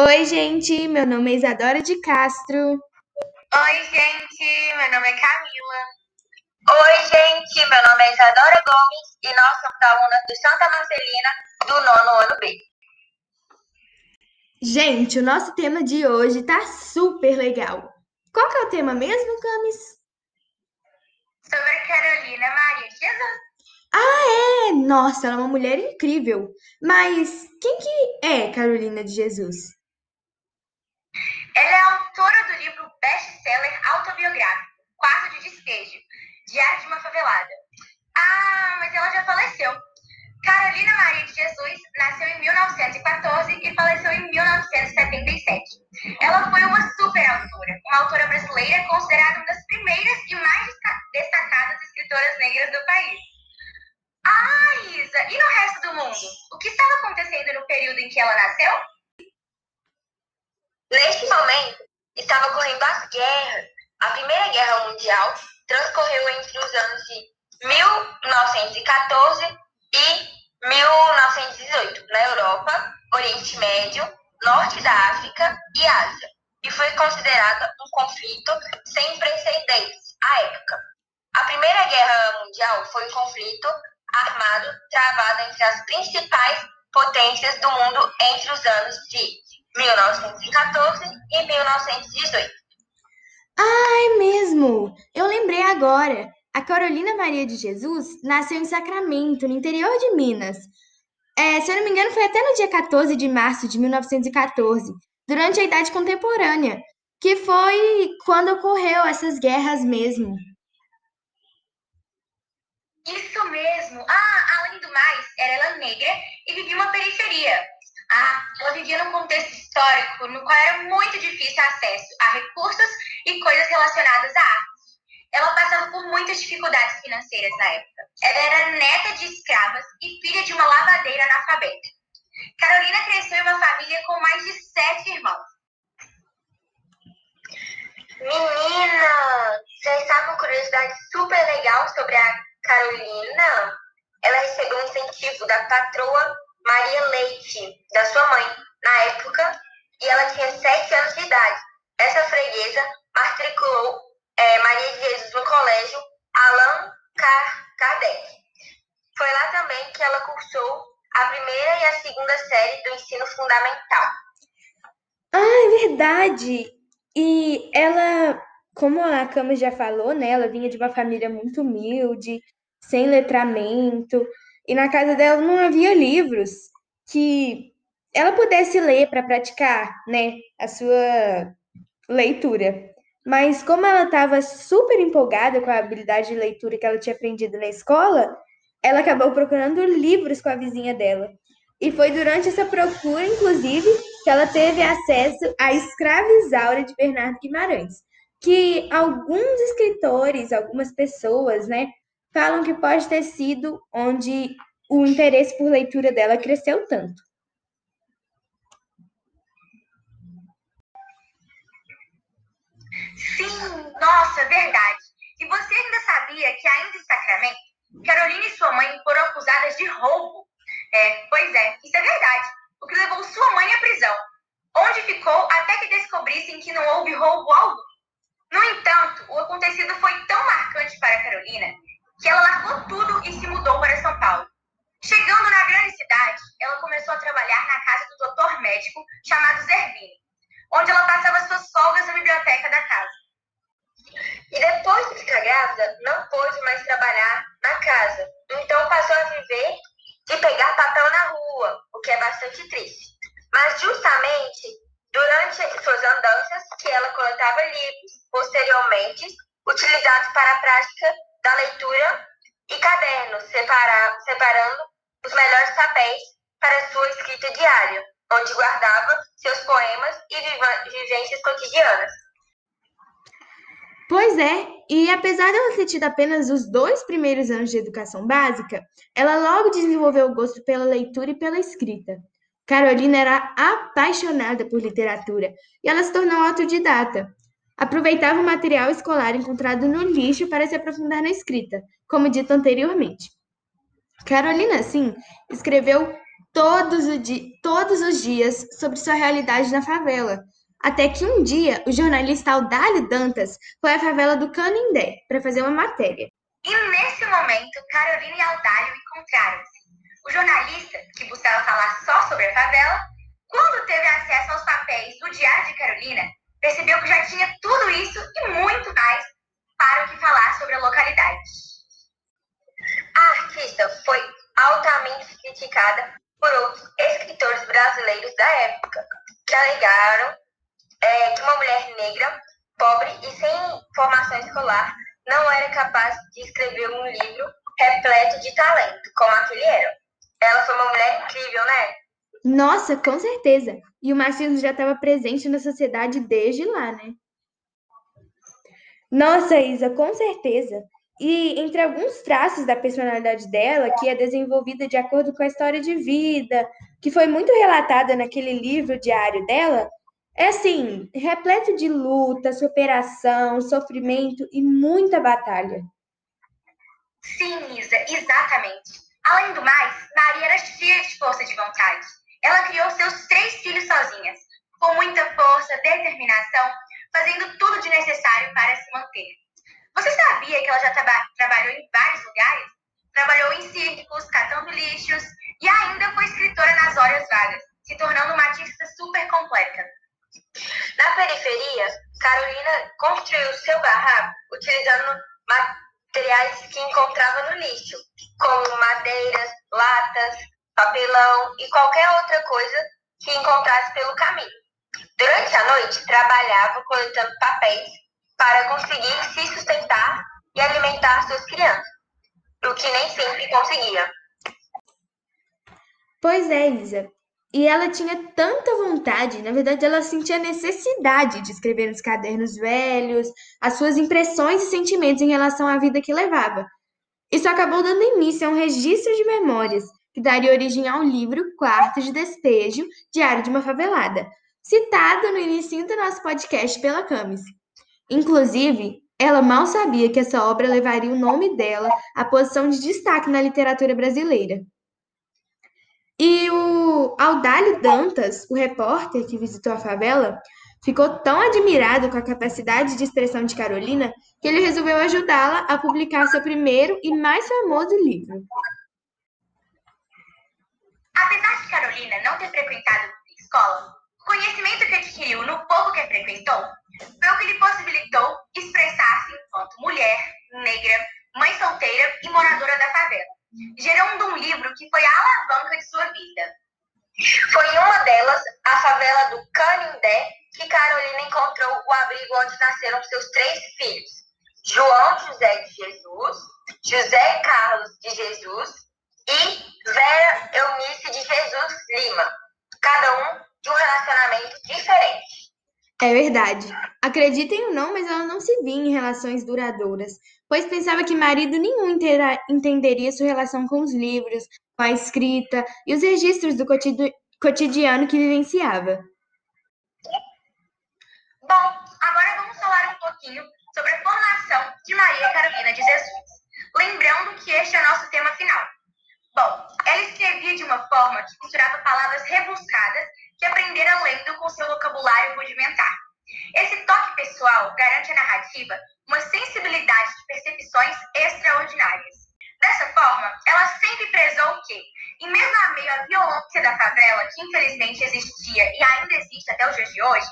Oi, gente, meu nome é Isadora de Castro. Oi, gente, meu nome é Camila. Oi, gente, meu nome é Isadora Gomes e nós somos alunas do Santa Marcelina do nono ano B. Gente, o nosso tema de hoje tá super legal. Qual que é o tema mesmo, Camis? Sobre a Carolina Maria Jesus. Ah, é! Nossa, ela é uma mulher incrível. Mas quem que é Carolina de Jesus? Ela é autora do livro best-seller autobiográfico, Quarto de Despejo, Diário de uma Favelada. Ah, mas ela já faleceu. Carolina Maria de Jesus nasceu em 1914 e faleceu em 1977. Ela foi uma super autora, uma autora brasileira considerada uma das primeiras e mais destacadas escritoras negras do país. Ah, Isa, e no resto do mundo? O que estava acontecendo no período em que ela nasceu? Neste momento, estava ocorrendo as guerras. A Primeira Guerra Mundial transcorreu entre os anos de 1914 e 1918, na Europa, Oriente Médio, Norte da África e Ásia, e foi considerada um conflito sem precedentes à época. A Primeira Guerra Mundial foi um conflito armado travado entre as principais potências do mundo entre os anos de 1914 e 1918. Ah, é mesmo! Eu lembrei agora. A Carolina Maria de Jesus nasceu em Sacramento, no interior de Minas. É, se eu não me engano, foi até no dia 14 de março de 1914, durante a Idade Contemporânea, que foi quando ocorreu essas guerras mesmo. Isso mesmo! Ah, além do mais, era ela negra e vivia uma periferia. Ah, ela vivia num contexto histórico no qual era muito difícil acesso a recursos e coisas relacionadas à arte. Ela passava por muitas dificuldades financeiras na época. Ela era neta de escravas e filha de uma lavadeira analfabeta. Carolina cresceu em uma família com mais de sete irmãos. Menina, vocês sabem uma curiosidade super legal sobre a Carolina? Ela recebeu um incentivo da patroa Maria Leite, da sua mãe, na época, e ela tinha sete anos de idade. Essa freguesa matriculou é, Maria de Jesus no colégio Allan Kardec. Foi lá também que ela cursou a primeira e a segunda série do ensino fundamental. Ah, é verdade! E ela, como a Cama já falou, né? Ela vinha de uma família muito humilde, sem letramento, e na casa dela não havia livros que ela pudesse ler para praticar, né, a sua leitura. Mas como ela estava super empolgada com a habilidade de leitura que ela tinha aprendido na escola, ela acabou procurando livros com a vizinha dela. E foi durante essa procura, inclusive, que ela teve acesso à Escravizaura de Bernardo Guimarães, que alguns escritores, algumas pessoas, né, falam que pode ter sido onde o interesse por leitura dela cresceu tanto. Sim, nossa, verdade. E você ainda sabia que ainda em Sacramento, Carolina e sua mãe foram acusadas de roubo? É, pois é, isso é verdade. O que levou sua mãe à prisão, onde ficou até que descobrissem que não houve roubo algum. No entanto, o acontecido foi tão marcante para Carolina que ela largou tudo e se mudou para São Paulo. Chegando na grande cidade, ela começou a trabalhar na casa do doutor médico chamado Zerbini, onde ela passava suas folgas na biblioteca da casa. E depois de ficar grávida, não pôde mais trabalhar na casa. Então passou a viver de pegar papel na rua, o que é bastante triste. Mas justamente durante suas andanças que ela coletava livros, posteriormente utilizados para a prática da leitura e cadernos, separa, separando os melhores papéis para sua escrita diária, onde guardava seus poemas e vivências cotidianas. Pois é, e apesar de ela ter tido apenas os dois primeiros anos de educação básica, ela logo desenvolveu o gosto pela leitura e pela escrita. Carolina era apaixonada por literatura e ela se tornou autodidata. Aproveitava o material escolar encontrado no lixo para se aprofundar na escrita, como dito anteriormente. Carolina, sim, escreveu todos, todos os dias sobre sua realidade na favela. Até que um dia o jornalista Aldalho Dantas foi à favela do Canindé para fazer uma matéria. E nesse momento, Carolina e Aldalho encontraram-se. O jornalista, que buscava falar só sobre a favela, quando teve acesso aos papéis do Diário de Carolina, percebeu que já tinha tudo isso e muito mais para o que falar sobre a localidade. A artista foi altamente criticada por outros escritores brasileiros da época, que alegaram é, que uma mulher negra, pobre e sem formação escolar não era capaz de escrever um livro repleto de talento, como aquele era. Ela foi uma mulher incrível, né? Nossa, com certeza. E o machismo já estava presente na sociedade desde lá, né? Nossa, Isa, com certeza. E entre alguns traços da personalidade dela, que é desenvolvida de acordo com a história de vida, que foi muito relatada naquele livro diário dela, é assim, repleto de luta, superação, sofrimento e muita batalha. Sim, Isa, exatamente. Além do mais, Maria era cheia de força de vontade. Ela criou seus três filhos sozinhas, com muita força, determinação, fazendo tudo de necessário para se manter. Você sabia que ela já traba trabalhou em vários lugares? Trabalhou em circos, catando lixos e ainda foi escritora nas horas vagas, se tornando uma artista super completa. Na periferia, Carolina construiu seu barraco utilizando materiais que encontrava no lixo, como madeiras, latas, papelão e qualquer outra coisa que encontrasse pelo caminho. Durante a noite, trabalhava coletando papéis para conseguir se sustentar e alimentar suas crianças, o que nem sempre conseguia. Pois é, Isa. E ela tinha tanta vontade, na verdade, ela sentia necessidade de escrever nos cadernos velhos as suas impressões e sentimentos em relação à vida que levava. Isso acabou dando início a um registro de memórias, que daria origem ao livro Quarto de Despejo, Diário de uma Favelada, citado no início do nosso podcast pela Camis. Inclusive, ela mal sabia que essa obra levaria o nome dela à posição de destaque na literatura brasileira. E o Audálio Dantas, o repórter que visitou a favela, ficou tão admirado com a capacidade de expressão de Carolina que ele resolveu ajudá-la a publicar seu primeiro e mais famoso livro. Apesar de Carolina não ter frequentado escola, o conhecimento que adquiriu no pouco que frequentou foi o que lhe possibilitou expressar-se enquanto mulher, negra, mãe solteira e moradora da favela gerando um livro que foi a alavanca de sua vida. Foi em uma delas, a favela do Canindé, que Carolina encontrou o abrigo onde nasceram seus três É verdade. Acreditem ou não, mas ela não se via em relações duradouras, pois pensava que marido nenhum entenderia sua relação com os livros, com a escrita e os registros do cotidiano que vivenciava. Bom, agora vamos falar um pouquinho sobre a formação de Maria Carolina de Jesus. Lembrando que este é o nosso tema final. Bom, ela escrevia de uma forma que misturava palavras rebuscadas que aprendera lendo com seu vocabulário rudimentar. Esse toque pessoal garante à narrativa uma sensibilidade de percepções extraordinárias. Dessa forma, ela sempre prezou que, em mesmo a meio à violência da favela, que infelizmente existia e ainda existe até os dias de hoje,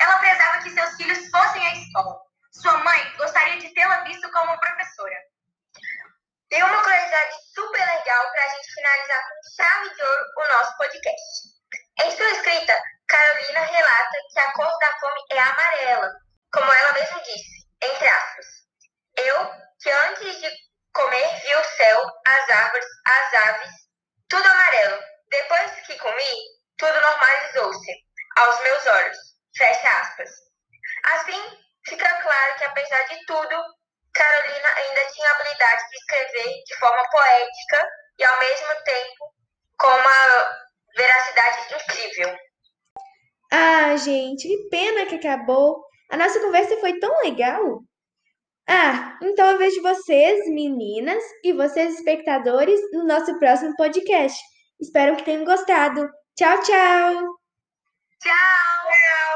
ela prezava que seus filhos fossem à escola. Sua mãe gostaria de tê-la visto como professora. Tem uma curiosidade super legal para a gente finalizar com chave de ouro o nosso podcast. Em sua escrita, Carolina relata que a cor da fome é amarela, como ela mesma disse, entre aspas. Eu, que antes de comer vi o céu, as árvores, as aves, tudo amarelo. Depois que comi, tudo normalizou-se aos meus olhos. Fecha aspas. Assim, fica claro que apesar de tudo, Carolina ainda tinha a habilidade de escrever de forma poética e ao mesmo tempo com uma veracidade incrível. Ah, gente, que pena que acabou. A nossa conversa foi tão legal. Ah, então eu vejo vocês, meninas, e vocês, espectadores, no nosso próximo podcast. Espero que tenham gostado. Tchau, tchau! Tchau!